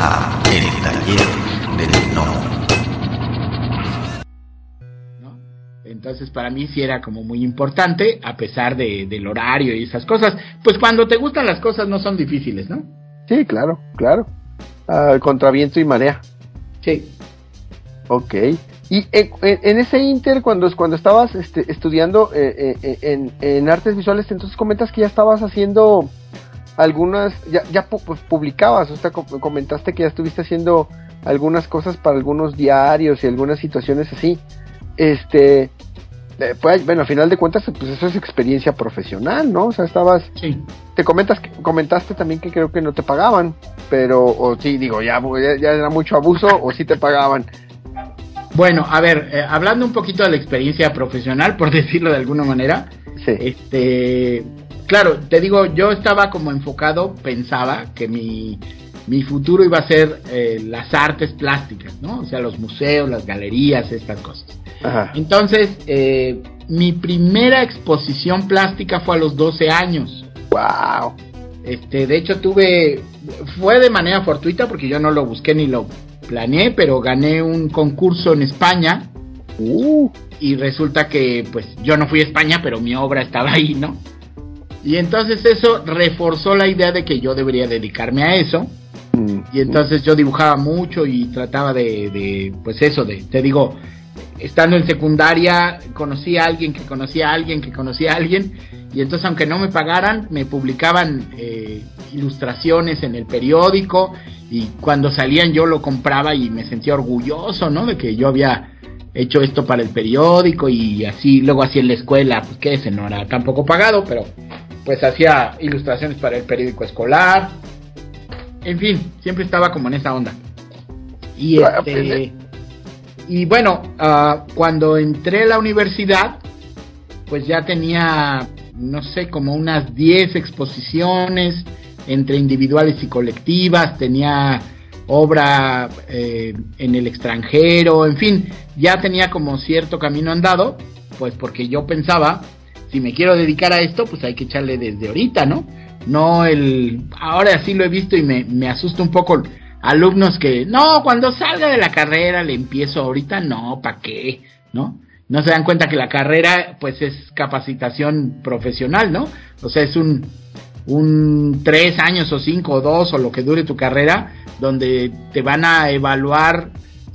a El Taller del No. Entonces para mí sí era como muy importante, a pesar de, del horario y esas cosas. Pues cuando te gustan las cosas no son difíciles, ¿no? Sí, claro, claro. Uh, contra viento y marea. Sí. Ok. Y en, ese inter, cuando, cuando estabas este, estudiando eh, eh, en, en, artes visuales, entonces comentas que ya estabas haciendo algunas, ya, ya pues, publicabas, o sea, comentaste que ya estuviste haciendo algunas cosas para algunos diarios y algunas situaciones así. Este, eh, pues, bueno, al final de cuentas, pues eso es experiencia profesional, ¿no? O sea, estabas, sí. te comentas, comentaste también que creo que no te pagaban, pero, o sí, digo, ya, ya era mucho abuso, o sí te pagaban. Bueno, a ver, eh, hablando un poquito de la experiencia profesional, por decirlo de alguna manera, sí. este, claro, te digo, yo estaba como enfocado, pensaba que mi, mi futuro iba a ser eh, las artes plásticas, ¿no? O sea, los museos, las galerías, estas cosas. Ajá. Entonces, eh, mi primera exposición plástica fue a los 12 años. ¡Wow! Este, de hecho, tuve, fue de manera fortuita porque yo no lo busqué ni lo planeé, pero gané un concurso en España. Uh. Y resulta que, pues, yo no fui a España, pero mi obra estaba ahí, ¿no? Y entonces eso reforzó la idea de que yo debería dedicarme a eso. Mm. Y entonces yo dibujaba mucho y trataba de, de, pues eso, de, te digo, estando en secundaria conocí a alguien que conocía a alguien que conocía a alguien y entonces aunque no me pagaran me publicaban eh, ilustraciones en el periódico y cuando salían yo lo compraba y me sentía orgulloso, ¿no? De que yo había hecho esto para el periódico y así luego así en la escuela, pues que ese no era tampoco pagado, pero pues hacía ilustraciones para el periódico escolar. En fin, siempre estaba como en esa onda. Y este y bueno, uh, cuando entré a la universidad, pues ya tenía, no sé, como unas 10 exposiciones entre individuales y colectivas, tenía obra eh, en el extranjero, en fin, ya tenía como cierto camino andado, pues porque yo pensaba, si me quiero dedicar a esto, pues hay que echarle desde ahorita, ¿no? No el, ahora sí lo he visto y me, me asusta un poco alumnos que, no, cuando salga de la carrera le empiezo ahorita, no, ¿para qué? ¿No? No se dan cuenta que la carrera, pues es capacitación profesional, ¿no? O sea, es un, un tres años o cinco o dos o lo que dure tu carrera, donde te van a evaluar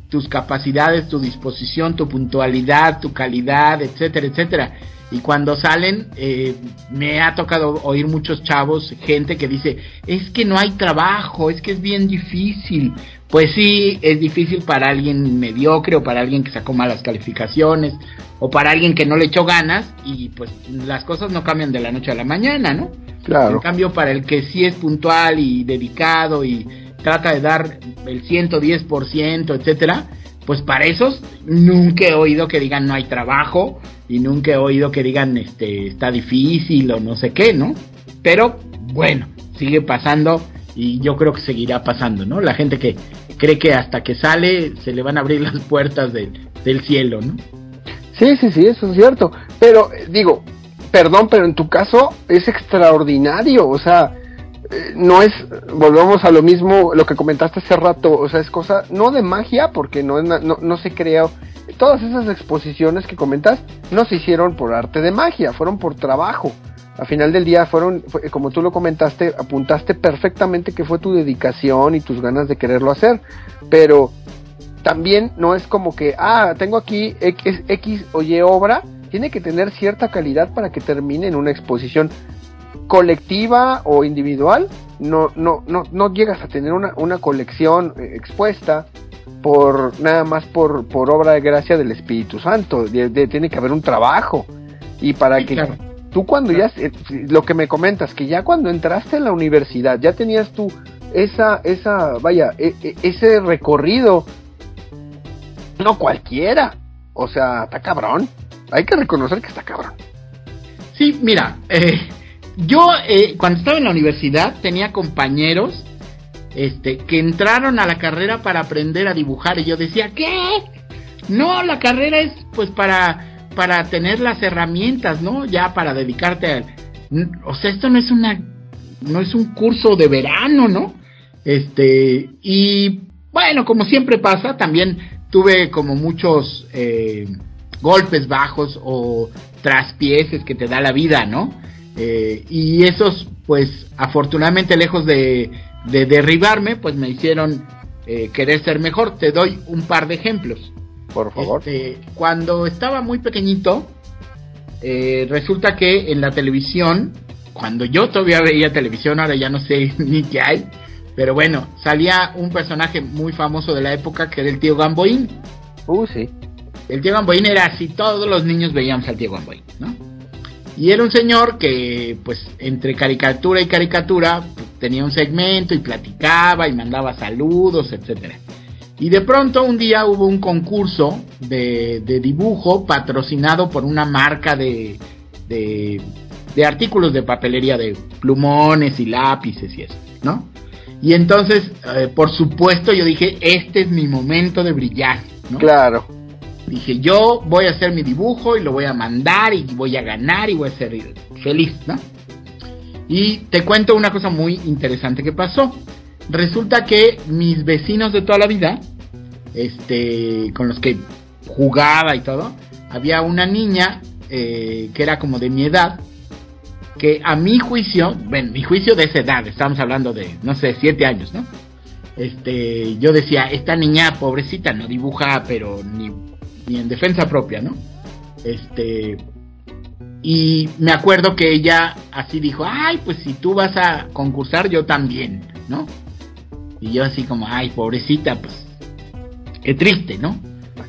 tus capacidades, tu disposición, tu puntualidad, tu calidad, etcétera, etcétera. Y cuando salen, eh, me ha tocado oír muchos chavos, gente que dice, es que no hay trabajo, es que es bien difícil. Pues sí, es difícil para alguien mediocre o para alguien que sacó malas calificaciones o para alguien que no le echó ganas y pues las cosas no cambian de la noche a la mañana, ¿no? Claro. En cambio, para el que sí es puntual y dedicado y trata de dar el 110%, etcétera, pues para esos nunca he oído que digan no hay trabajo y nunca he oído que digan este está difícil o no sé qué, ¿no? Pero bueno, sigue pasando y yo creo que seguirá pasando, ¿no? La gente que cree que hasta que sale se le van a abrir las puertas del, del cielo, ¿no? Sí, sí, sí, eso es cierto. Pero digo, perdón, pero en tu caso es extraordinario, o sea, no es, volvemos a lo mismo, lo que comentaste hace rato, o sea, es cosa, no de magia, porque no, no, no se creó, todas esas exposiciones que comentas no se hicieron por arte de magia, fueron por trabajo. A final del día fueron, fue, como tú lo comentaste, apuntaste perfectamente que fue tu dedicación y tus ganas de quererlo hacer, pero también no es como que, ah, tengo aquí X, X o Y obra, tiene que tener cierta calidad para que termine en una exposición colectiva o individual, no, no, no, no llegas a tener una, una colección eh, expuesta por nada más por, por obra de gracia del Espíritu Santo. De, de, tiene que haber un trabajo. Y para Sí, que claro. tú cuando ya, eh, lo que me comentas, que ya cuando entraste en la universidad, ya tenías tú esa, esa, vaya, e- e- ese recorrido, no cualquiera. O sea, está cabrón. Hay que reconocer que está cabrón. Sí, mira, eh, yo eh, cuando estaba en la universidad tenía compañeros este, que entraron a la carrera para aprender a dibujar y yo decía, ¿qué? No, la carrera es pues para, para tener las herramientas, ¿no? Ya para dedicarte al... O sea, esto no es una... No es un curso de verano, ¿no? Este, y bueno, como siempre pasa, también tuve como muchos eh, golpes bajos o traspieses que te da la vida, ¿no? Eh, y esos, pues, afortunadamente, lejos de, de derribarme, pues me hicieron eh, querer ser mejor. Te doy un par de ejemplos. Por favor. Este, cuando estaba muy pequeñito, eh, resulta que en la televisión, cuando yo todavía veía televisión, ahora ya no sé ni qué hay, pero bueno, salía un personaje muy famoso de la época que era el tío Gamboín. Uh, sí. El tío Gamboín era así, todos los niños veíamos al tío Gamboín, ¿no? Y era un señor que, pues, entre caricatura y caricatura, pues, tenía un segmento y platicaba y mandaba saludos, etcétera. Y de pronto un día hubo un concurso de, dibujo patrocinado por una marca de, de, de artículos de papelería, de plumones y lápices y eso, ¿no? Y entonces, eh, por supuesto, yo dije, este es mi momento de brillar, ¿no? Claro. Dije, yo voy a hacer mi dibujo y lo voy a mandar y voy a ganar y voy a ser feliz, ¿no? Y te cuento una cosa muy interesante que pasó. Resulta que mis vecinos de toda la vida, este, con los que jugaba y todo, había una niña eh, que era como de mi edad, que a mi juicio, bueno, mi juicio de esa edad, estamos hablando de, no sé, siete años, ¿no? Este, yo decía, esta niña pobrecita no dibuja, pero ni, ni en defensa propia, ¿no? Este, y me acuerdo que ella así dijo, ay, pues si tú vas a concursar, yo también, ¿no? Y yo así como, ay, pobrecita, pues, qué triste, ¿no?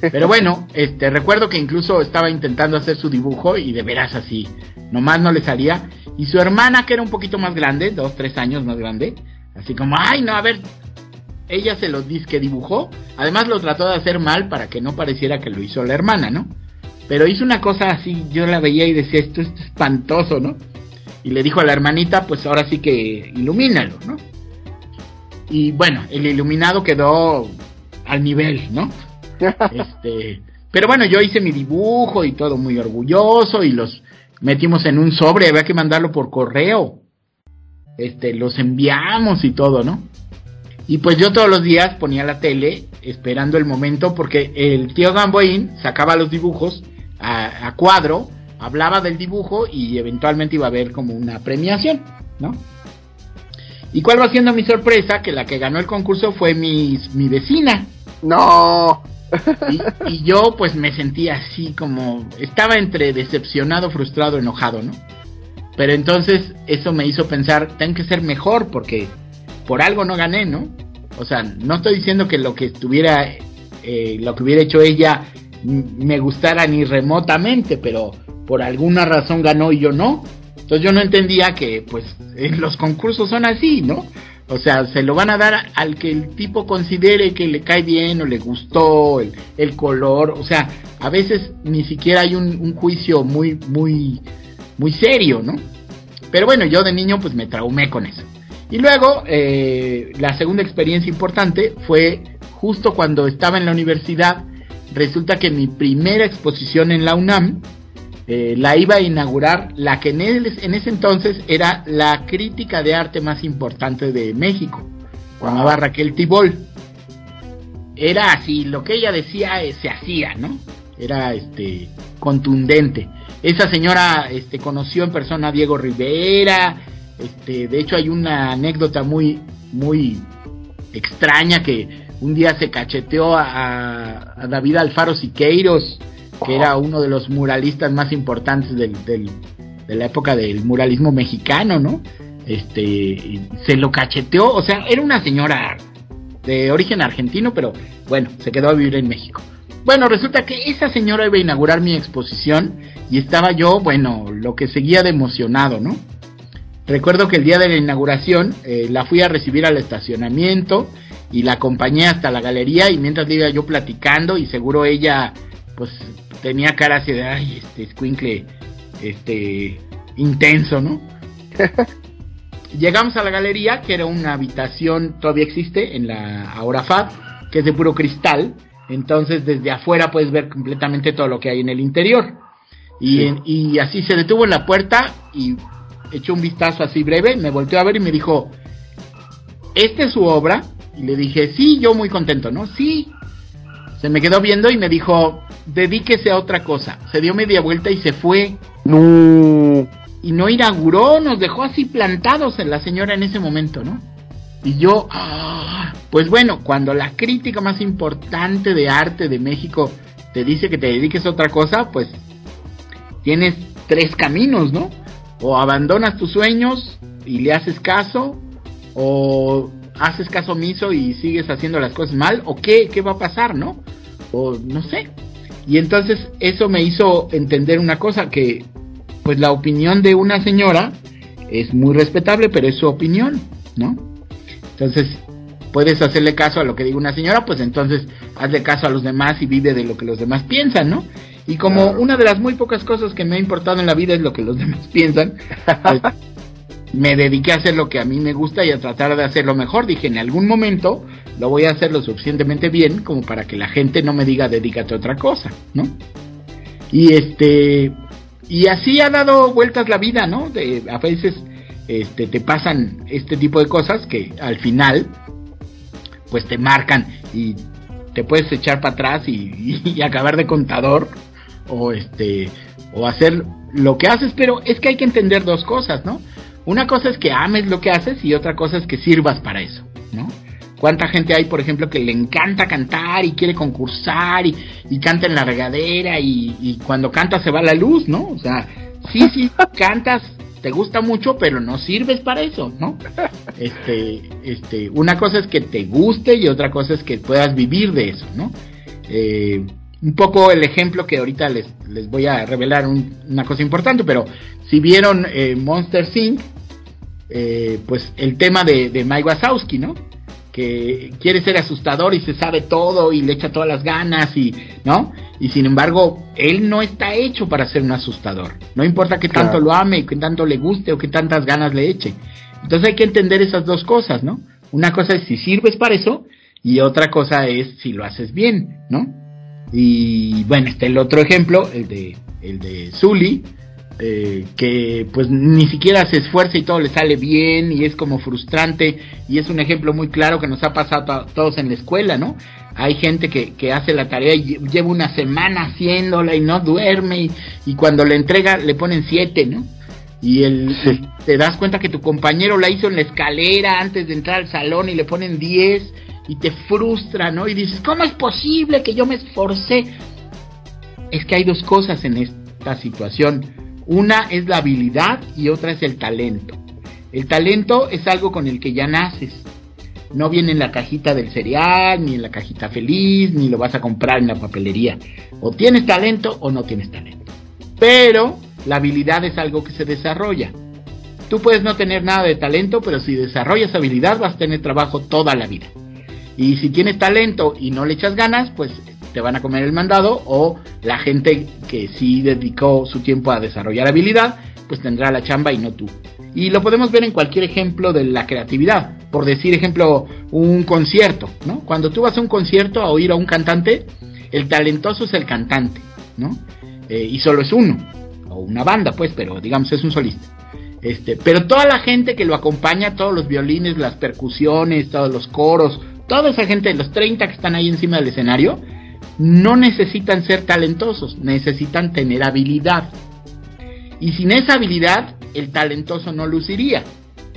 Pero bueno, este, recuerdo que incluso estaba intentando hacer su dibujo y de veras así, nomás no le salía. Y su hermana, que era un poquito más grande, dos, tres años más grande, así como, ay, no, a ver, ella se lo dice que dibujó. Además lo trató de hacer mal para que no pareciera que lo hizo la hermana, ¿no? Pero hizo una cosa así, yo la veía y decía, esto es espantoso, ¿no? Y le dijo a la hermanita, pues ahora sí que ilumínalo, ¿no? Y bueno, el iluminado quedó al nivel, ¿no? Este, pero bueno, yo hice mi dibujo y todo muy orgulloso y los metimos en un sobre, había que mandarlo por correo. Este, los enviamos y todo, ¿no? Y pues yo todos los días ponía la tele esperando el momento porque el tío Gamboín sacaba los dibujos a, a, cuadro, hablaba del dibujo y eventualmente iba a haber como una premiación, ¿no? ¿Y cuál va siendo mi sorpresa? Que la que ganó el concurso fue mi, mi vecina. No. Y, y, yo pues me sentía así como... Estaba entre decepcionado, frustrado, enojado, ¿no? Pero entonces eso me hizo pensar, tengo que ser mejor porque por algo no gané, ¿no? O sea, no estoy diciendo que lo que estuviera, eh, lo que hubiera hecho ella me gustara ni remotamente, pero por alguna razón ganó y yo no. Entonces yo no entendía que, pues, los concursos son así, ¿no? O sea, se lo van a dar al que el tipo considere que le cae bien o le gustó, el, el color, o sea, a veces ni siquiera hay un, un, juicio muy, muy, muy serio, ¿no? Pero bueno, yo de niño pues me traumé con eso. Y luego, eh, la segunda experiencia importante fue justo cuando estaba en la universidad, resulta que mi primera exposición en la UNAM, eh, la iba a inaugurar la que en, el, en, ese entonces era la crítica de arte más importante de México, llamaba Raquel Tibol. Era así, lo que ella decía eh, se hacía, ¿no? Era este contundente. Esa señora este, conoció en persona a Diego Rivera, este, de hecho hay una anécdota muy, muy extraña que un día se cacheteó a, a David Alfaro Siqueiros, que era uno de los muralistas más importantes del, del, de la época del muralismo mexicano, ¿no? Este, se lo cacheteó, o sea, era una señora de origen argentino, pero bueno, se quedó a vivir en México. Bueno, resulta que esa señora iba a inaugurar mi exposición y estaba yo, bueno, lo que seguía de emocionado, ¿no? Recuerdo que el día de la inauguración eh, la fui a recibir al estacionamiento y la acompañé hasta la galería y mientras iba yo platicando y seguro ella pues tenía cara así de ay este squinkle este intenso, ¿no? Llegamos a la galería que era una habitación todavía existe en la ahora FAB que es de puro cristal, entonces desde afuera puedes ver completamente todo lo que hay en el interior. Y, sí. en, y así se detuvo en la puerta y echó un vistazo así breve, me volteó a ver y me dijo, ¿esta es su obra? Y le dije, sí, yo muy contento, ¿no? Sí. Se me quedó viendo y me dijo, dedíquese a otra cosa. Se dio media vuelta y se fue. No. Y no inauguró, nos dejó así plantados en la señora en ese momento, ¿no? Y yo, ah, pues bueno, cuando la crítica más importante de arte de México te dice que te dediques a otra cosa, pues tienes tres caminos, ¿no? O abandonas tus sueños y le haces caso, o haces caso omiso y sigues haciendo las cosas mal, o qué, qué va a pasar, ¿no? O no sé. Y entonces eso me hizo entender una cosa, que pues la opinión de una señora es muy respetable, pero es su opinión, ¿no? Entonces, puedes hacerle caso a lo que diga una señora, pues entonces hazle caso a los demás y vive de lo que los demás piensan, ¿no? Y como una de las muy pocas cosas que me ha importado en la vida es lo que los demás piensan, pues, me dediqué a hacer lo que a mí me gusta y a tratar de hacerlo mejor. Dije, en algún momento lo voy a hacer lo suficientemente bien como para que la gente no me diga dedícate a otra cosa, ¿no? Y este y así ha dado vueltas la vida, ¿no? De, a veces este te pasan este tipo de cosas que al final pues te marcan y te puedes echar para atrás y, y acabar de contador o este o hacer lo que haces, pero es que hay que entender dos cosas, ¿no? Una cosa es que ames lo que haces y otra cosa es que sirvas para eso, ¿no? ¿Cuánta gente hay, por ejemplo, que le encanta cantar y quiere concursar y, y canta en la regadera y, y, cuando canta se va la luz, ¿no? O sea, sí, sí, cantas, te gusta mucho, pero no sirves para eso, ¿no? Este, este, una cosa es que te guste y otra cosa es que puedas vivir de eso, ¿no? Eh, un poco el ejemplo que ahorita les, les voy a revelar un, una cosa importante, pero si vieron eh, Monster Inc., eh, pues el tema de, de Mike Wazowski, ¿no? Que quiere ser asustador y se sabe todo y le echa todas las ganas y, ¿no? Y sin embargo, él no está hecho para ser un asustador. No importa que tanto lo ame, que tanto le guste o que tantas ganas le eche. Entonces hay que entender esas dos cosas, ¿no? Una cosa es si sirves para eso y otra cosa es si lo haces bien, ¿no? Y bueno, está el otro ejemplo, el de, el de Zully, eh, que pues ni siquiera se esfuerza y todo le sale bien y es como frustrante y es un ejemplo muy claro que nos ha pasado a todos en la escuela, ¿no? Hay gente que, que hace la tarea y lleva una semana haciéndola y no duerme y, y cuando le entrega le ponen siete, ¿no? Y el, sí. te das cuenta que tu compañero la hizo en la escalera antes de entrar al salón y le ponen 10 y te frustra, ¿no? Y dices, ¿cómo es posible que yo me esforcé? Es que hay dos cosas en esta situación. Una es la habilidad y otra es el talento. El talento es algo con el que ya naces. No viene en la cajita del cereal, ni en la cajita feliz, ni lo vas a comprar en la papelería. O tienes talento o no tienes talento. Pero la habilidad es algo que se desarrolla. Tú puedes no tener nada de talento, pero si desarrollas habilidad vas a tener trabajo toda la vida. Y si tienes talento y no le echas ganas, pues te van a comer el mandado o la gente que sí dedicó su tiempo a desarrollar habilidad, pues tendrá la chamba y no tú. Y lo podemos ver en cualquier ejemplo de la creatividad. Por decir ejemplo, un concierto, ¿no? Cuando tú vas a un concierto a oír a un cantante, el talentoso es el cantante, ¿no? Eh, y solo es uno, o una banda, pues, pero digamos es un solista. Este, pero toda la gente que lo acompaña, todos los violines, las percusiones, todos los coros, toda esa gente, los 30 que están ahí encima del escenario, no necesitan ser talentosos, necesitan tener habilidad. Y sin esa habilidad, el talentoso no luciría,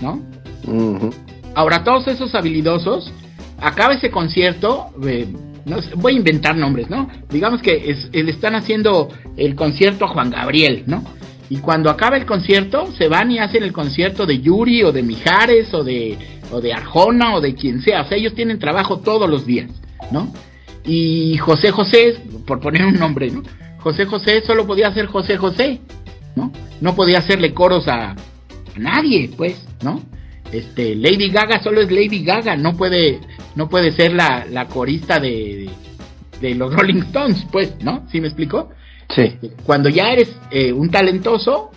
¿no? Uh -huh. Ahora, todos esos habilidosos, acaba ese concierto, eh, no sé, voy a inventar nombres, ¿no? Digamos que es, le están haciendo el concierto a Juan Gabriel, ¿no? Y cuando acaba el concierto, se van y hacen el concierto de Yuri o de Mijares o de, o de Arjona o de quien sea. O sea, ellos tienen trabajo todos los días, ¿no? Y José José, por poner un nombre, ¿no? José José solo podía hacer José José, ¿no? No podía hacerle coros a, a nadie, pues, ¿no? Este, Lady Gaga solo es Lady Gaga, no puede, no puede ser la, la corista de, de, de, los Rolling Stones, pues, ¿no? ¿Sí me explico? Sí. Cuando ya eres eh, un talentoso,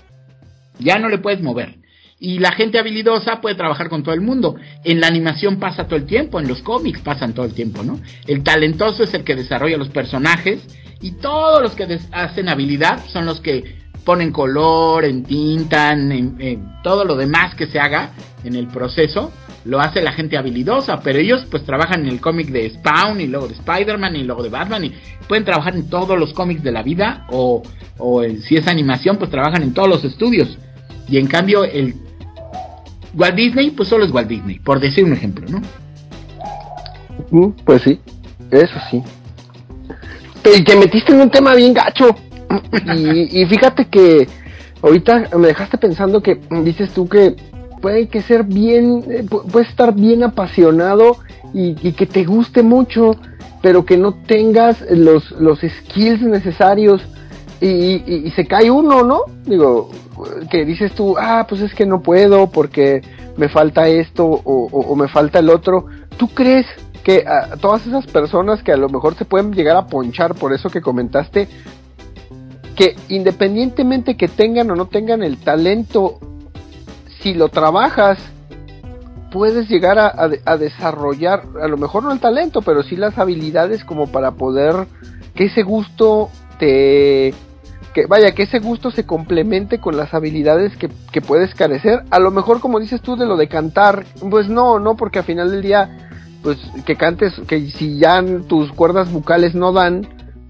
ya no le puedes mover. Y la gente habilidosa puede trabajar con todo el mundo. En la animación pasa todo el tiempo, en los cómics pasan todo el tiempo, ¿no? El talentoso es el que desarrolla los personajes y todos los que hacen habilidad son los que ponen color, entintan, en, en, todo lo demás que se haga en el proceso lo hace la gente habilidosa, pero ellos pues trabajan en el cómic de Spawn y luego de Spider-Man y luego de Batman y pueden trabajar en todos los cómics de la vida o, o si es animación pues trabajan en todos los estudios. Y en cambio el Walt Disney pues solo es Walt Disney, por decir un ejemplo, ¿no? Mm, pues sí, eso sí. Y te metiste en un tema bien gacho. Y, y fíjate que ahorita me dejaste pensando que dices tú que puede que ser bien, eh, puede estar bien apasionado y, que te guste mucho, pero que no tengas los, los skills necesarios y, y, se cae uno, ¿no? Digo, que dices tú, ah, pues es que no puedo porque me falta esto o, o, me falta el otro. ¿Tú crees que todas esas personas que a lo mejor se pueden llegar a ponchar por eso que comentaste, que independientemente que tengan o no tengan el talento si lo trabajas, puedes llegar a, desarrollar, a lo mejor no el talento, pero sí las habilidades como para poder que ese gusto te... Que vaya, que ese gusto se complemente con las habilidades que, que puedes carecer. A lo mejor, como dices tú, de lo de cantar, pues no, no, porque al final del día, pues que cantes, que si ya tus cuerdas vocales no dan,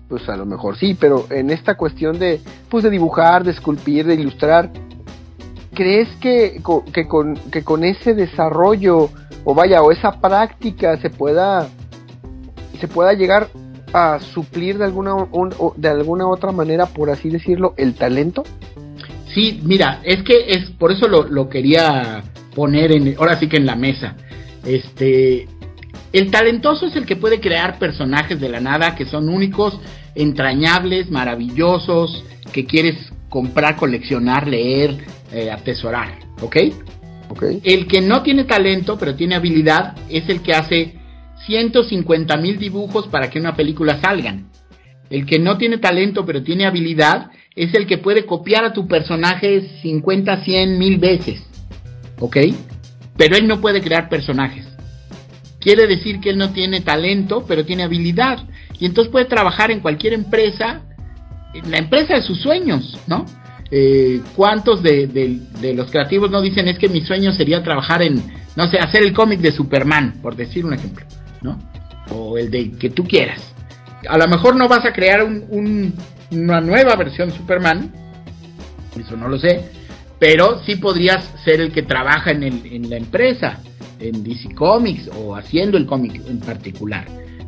pues a lo mejor sí, pero en esta cuestión de, pues de dibujar, de esculpir, de ilustrar, ¿crees que, que, con, que con ese desarrollo o vaya o esa práctica se pueda se pueda llegar a suplir de alguna de alguna otra manera por así decirlo el talento sí mira es que es por eso lo, lo quería poner en ahora sí que en la mesa. Este el talentoso es el que puede crear personajes de la nada que son únicos entrañables maravillosos que quieres comprar coleccionar leer eh, atesorar, ¿ok? El que no tiene talento, pero tiene habilidad, es el que hace 150 mil dibujos para que una película salgan. El que no tiene talento, pero tiene habilidad, es el que puede copiar a tu personaje 50, 100 mil veces, ¿ok? Pero él no puede crear personajes. Quiere decir que él no tiene talento, pero tiene habilidad. Y entonces puede trabajar en cualquier empresa, en la empresa de sus sueños, ¿no? Eh, ¿cuántos de, los creativos no dicen es que mi sueño sería trabajar en, no sé, hacer el cómic de Superman, por decir un ejemplo, ¿no? O el de que tú quieras. A lo mejor no vas a crear una nueva versión Superman, eso no lo sé, pero sí podrías ser el que trabaja en, en la empresa, en DC Comics o haciendo el cómic en particular,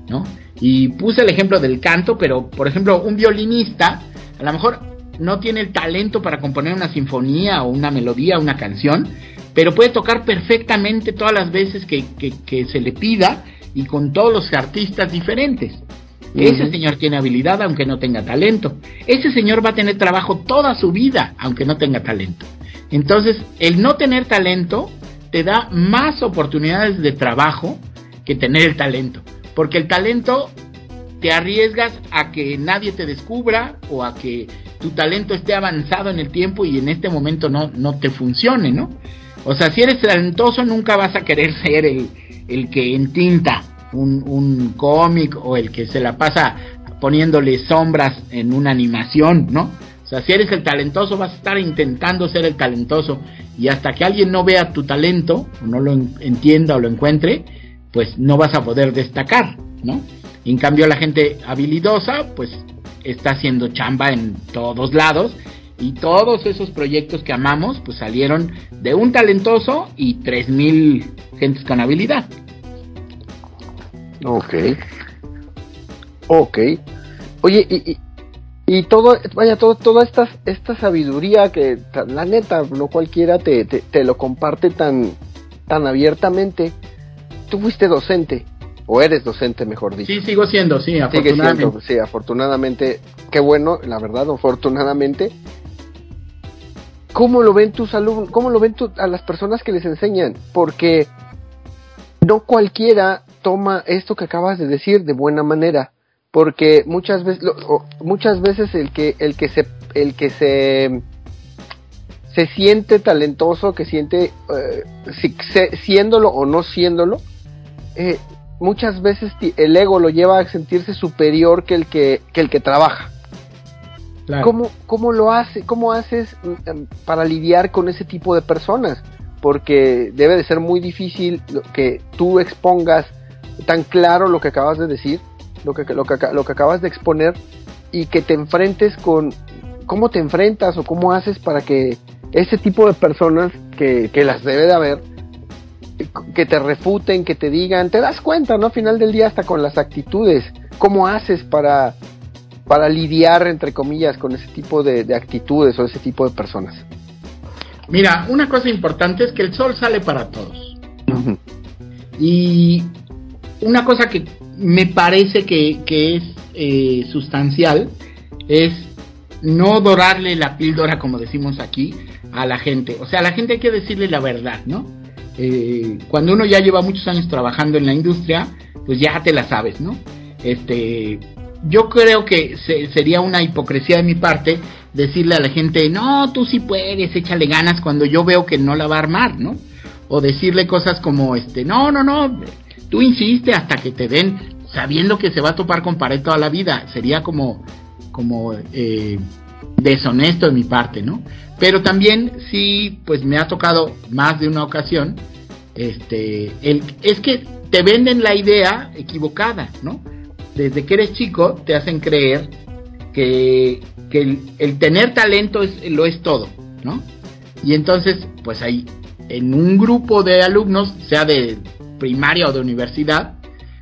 ¿no? Y puse el ejemplo del canto, pero por ejemplo, un violinista, a lo mejor no tiene el talento para componer una sinfonía o una melodía, una canción, pero puede tocar perfectamente todas las veces que, se le pida y con todos los artistas diferentes. Ese señor tiene habilidad aunque no tenga talento. Ese señor va a tener trabajo toda su vida aunque no tenga talento. Entonces, el no tener talento te da más oportunidades de trabajo que tener el talento. Porque el talento te arriesgas a que nadie te descubra o a que tu talento esté avanzado en el tiempo y en este momento no, no te funcione, ¿no? O sea, si eres talentoso nunca vas a querer ser el, el que entinta un, un cómic o el que se la pasa poniéndole sombras en una animación, ¿no? O sea, si eres el talentoso vas a estar intentando ser el talentoso y hasta que alguien no vea tu talento o no lo entienda o lo encuentre, pues no vas a poder destacar, ¿no? en cambio la gente habilidosa, pues está haciendo chamba en todos lados y todos esos proyectos que amamos pues salieron de un talentoso y tres mil gentes con habilidad. Ok. Ok. Oye, y, y, todo, vaya, todo, toda esta, esta sabiduría que la neta, no cualquiera te, te, te lo comparte tan, tan abiertamente. Tú fuiste docente o eres docente, mejor dicho. Sí, sigo siendo, sí, afortunadamente. sí, afortunadamente, qué bueno, la verdad, afortunadamente. ¿Cómo lo ven tus alumnos? ¿Cómo lo ven a las personas que les enseñan? Porque no cualquiera toma esto que acabas de decir de buena manera, porque muchas veces, muchas veces el que, el que se, el que se, se siente talentoso, que siente, eh, si, siéndolo o no siéndolo, eh, muchas veces el ego lo lleva a sentirse superior que el que, el que trabaja. ¿Cómo, ¿Cómo, lo hace? ¿Cómo haces em, para lidiar con ese tipo de personas? porque debe de ser muy difícil que tú expongas tan claro lo que acabas de decir, lo que, lo que, lo que acabas de exponer, y que te enfrentes con cómo te enfrentas o cómo haces para que ese tipo de personas que, que las debe de haber, que te refuten, que te digan, te das cuenta, ¿no? Al final del día hasta con las actitudes, cómo haces para, para lidiar, entre comillas, con ese tipo de, actitudes o ese tipo de personas. Mira, una cosa importante es que el sol sale para todos. Y una cosa que me parece que, es eh, sustancial es no dorarle la píldora, como decimos aquí, a la gente. O sea, a la gente hay que decirle la verdad, ¿no? Eh, cuando uno ya lleva muchos años trabajando en la industria, pues ya te la sabes, ¿no? Este, yo creo que sería una hipocresía de mi parte decirle a la gente, no, tú sí puedes, échale ganas cuando yo veo que no la va a armar, ¿no? O decirle cosas como, este, no, no, no, tú insiste hasta que te den, sabiendo que se va a topar con pared toda la vida. Sería como, como eh, deshonesto de mi parte, ¿no? Pero también sí, pues me ha tocado más de una ocasión, este, el, es que te venden la idea equivocada, ¿no? Desde que eres chico te hacen creer que, que el, tener talento es, lo es todo, ¿no? Y entonces, pues ahí, en un grupo de alumnos, sea de primaria o de universidad,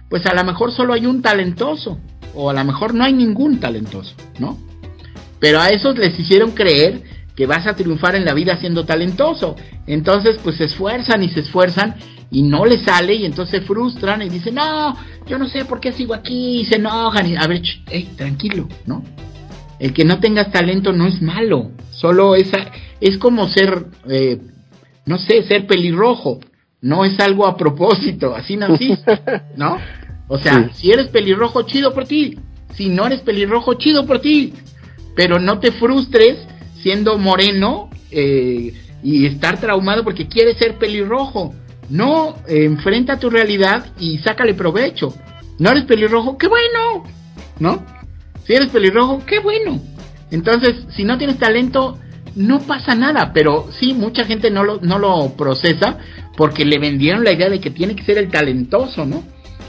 pues a lo mejor solo hay un talentoso, o a lo mejor no hay ningún talentoso, ¿no? Pero a esos les hicieron creer que vas a triunfar en la vida siendo talentoso. Entonces, pues se esfuerzan y se esfuerzan y no les sale y entonces se frustran y dicen, no, yo no sé por qué sigo aquí y se enojan y a ver, tranquilo, ¿no? El que no tengas talento no es malo, solo es, es como ser, eh, no sé, ser pelirrojo no es algo a propósito, así naciste, ¿no? O sea, si eres pelirrojo, chido por ti. Si no eres pelirrojo, chido por ti. Pero no te frustres siendo moreno eh, y estar traumado porque quieres ser pelirrojo. No, enfrenta tu realidad y sácale provecho. No eres pelirrojo, qué bueno, ¿no? Si eres pelirrojo, qué bueno. Entonces, si no tienes talento, no pasa nada, pero sí, mucha gente no lo, no lo procesa porque le vendieron la idea de que tiene que ser el talentoso, ¿no?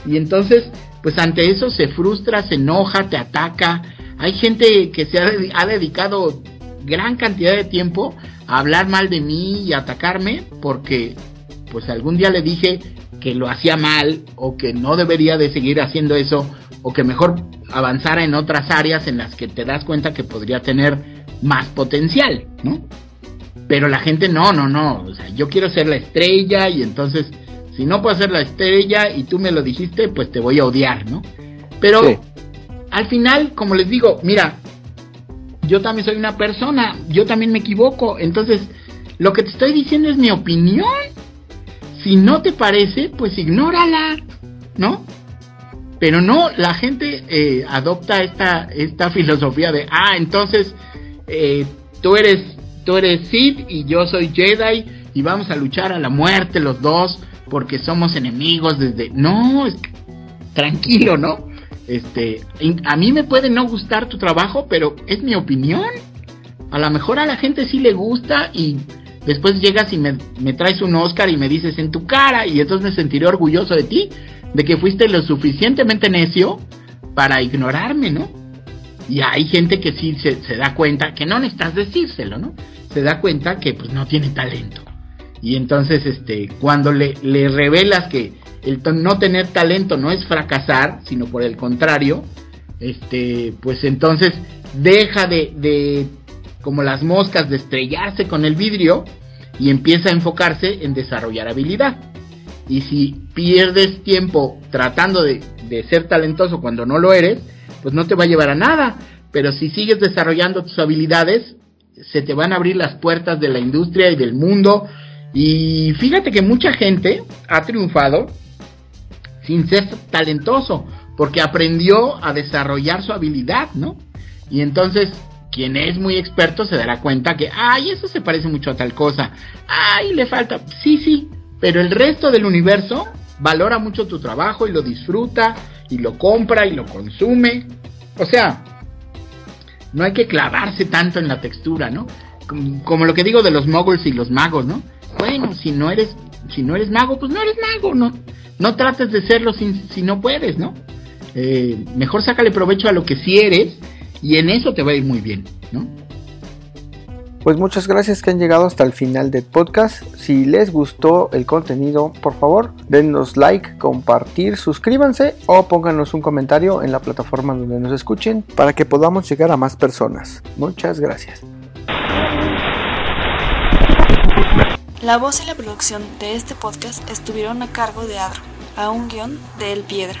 Y entonces, pues ante eso se frustra, se enoja, te ataca. Hay gente que se ha, dedicado gran cantidad de tiempo a hablar mal de mí y atacarme porque pues algún día le dije que lo hacía mal o que no debería de seguir haciendo eso o que mejor avanzara en otras áreas en las que te das cuenta que podría tener más potencial, ¿no? Pero la gente no, no, no, o sea, yo quiero ser la estrella y entonces si no puedo ser la estrella y tú me lo dijiste, pues te voy a odiar, ¿no? Pero al final, como les digo, mira, yo también soy una persona, yo también me equivoco, entonces lo que te estoy diciendo es mi opinión. Si no te parece, pues ignórala, ¿no? Pero no, la gente eh, adopta esta, esta filosofía de, ah, entonces eh, tú eres tú eres Sith y yo soy Jedi y vamos a luchar a la muerte los dos porque somos enemigos desde no tranquilo no este a mí me puede no gustar tu trabajo pero es mi opinión a lo mejor a la gente sí le gusta y después llegas y me, traes un Oscar y me dices en tu cara y entonces me sentiré orgulloso de ti de que fuiste lo suficientemente necio para ignorarme no y hay gente que sí se, da cuenta, que no necesitas decírselo, ¿no? Se da cuenta que pues no tiene talento. Y entonces, este, cuando le, le revelas que el no tener talento no es fracasar, sino por el contrario, este, pues entonces deja de, de, como las moscas, de estrellarse con el vidrio y empieza a enfocarse en desarrollar habilidad. Y si pierdes tiempo tratando de, de ser talentoso cuando no lo eres, pues no te va a llevar a nada. Pero si sigues desarrollando tus habilidades, se te van a abrir las puertas de la industria y del mundo. Y fíjate que mucha gente ha triunfado sin ser talentoso, porque aprendió a desarrollar su habilidad, ¿no? Y entonces, quien es muy experto se dará cuenta que, ay, eso se parece mucho a tal cosa, ay, le falta, sí, sí, pero el resto del universo valora mucho tu trabajo y lo disfruta y lo compra y lo consume. O sea, no hay que clavarse tanto en la textura, ¿no? Como, lo que digo de los moguls y los magos, ¿no? bueno, si no eres, si no eres mago, pues no eres mago, no, no trates de serlo si, si no puedes, ¿no? Eh, mejor sácale provecho a lo que sí eres y en eso te va a ir muy bien, ¿no? Pues muchas gracias que han llegado hasta el final del podcast. Si les gustó el contenido, por favor, denos like, compartir, suscríbanse o pónganos un comentario en la plataforma donde nos escuchen para que podamos llegar a más personas. Muchas gracias. La voz y la producción de este podcast estuvieron a cargo de Adro, a un guion de El Piedra.